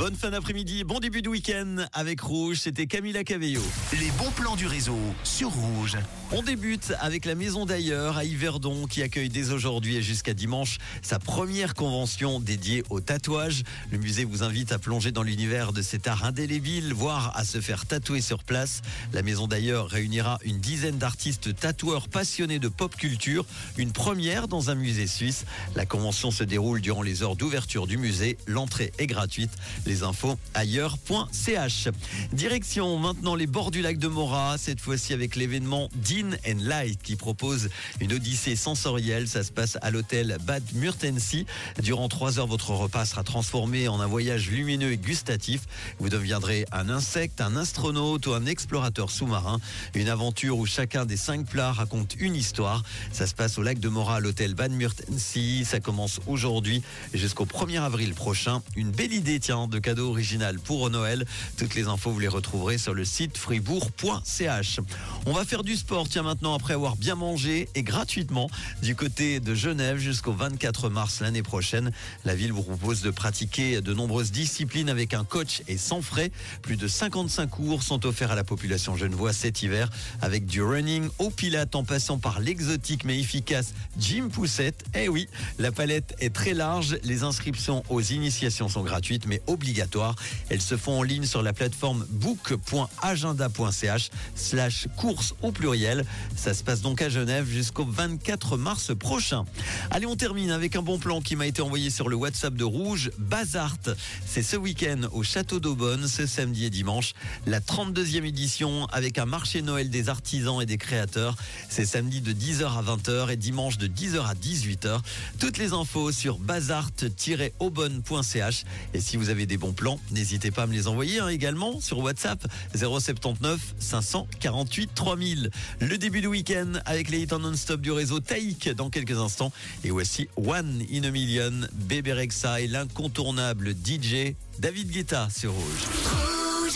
Bonne fin d'après-midi, bon début de week-end avec Rouge, c'était Camila Cavello. Les bons plans du réseau sur Rouge. On débute avec la Maison d'ailleurs à Yverdon qui accueille dès aujourd'hui et jusqu'à dimanche sa première convention dédiée au tatouage. Le musée vous invite à plonger dans l'univers de cet art indélébile, voire à se faire tatouer sur place. La Maison d'ailleurs réunira une dizaine d'artistes tatoueurs passionnés de pop culture, une première dans un musée suisse. La convention se déroule durant les heures d'ouverture du musée. L'entrée est gratuite. Les infos ailleurs.ch. Direction maintenant les bords du lac de Mora, cette fois-ci avec l'événement Dean and Light qui propose une odyssée sensorielle. Ça se passe à l'hôtel Bad Murtensee. Durant trois heures, votre repas sera transformé en un voyage lumineux et gustatif. Vous deviendrez un insecte, un astronaute ou un explorateur sous-marin. Une aventure où chacun des cinq plats raconte une histoire. Ça se passe au lac de Mora à l'hôtel Bad Murtensee. Ça commence aujourd'hui jusqu'au 1er avril prochain. Une belle idée, tiens, de cadeau original pour Noël. Toutes les infos, vous les retrouverez sur le site fribourg.ch. On va faire du sport, tiens, maintenant, après avoir bien mangé et gratuitement du côté de Genève jusqu'au 24 mars l'année prochaine. La ville vous propose de pratiquer de nombreuses disciplines avec un coach et sans frais. Plus de 55 cours sont offerts à la population genevoise cet hiver avec du running au pilates en passant par l'exotique mais efficace gym poussette. Eh oui, la palette est très large. Les inscriptions aux initiations sont gratuites mais obligatoires. Elles se font en ligne sur la plateforme book.agenda.ch course au pluriel. Ça se passe donc à Genève jusqu'au 24 mars prochain. Allez, on termine avec un bon plan qui m'a été envoyé sur le WhatsApp de Rouge. Bazart, c'est ce week-end au Château d'Aubonne, ce samedi et dimanche. La 32e édition avec un marché Noël des artisans et des créateurs. C'est samedi de 10h à 20h et dimanche de 10h à 18h. Toutes les infos sur bazart-aubonne.ch. Et si vous avez des bons plans, n'hésitez pas à me les envoyer hein, également sur WhatsApp 079 548 3000. Le début du week-end avec les hits en non-stop du réseau Taïk dans quelques instants. Et voici One in a Million, Bébé Rexa et l'incontournable DJ David Guetta sur Rouge.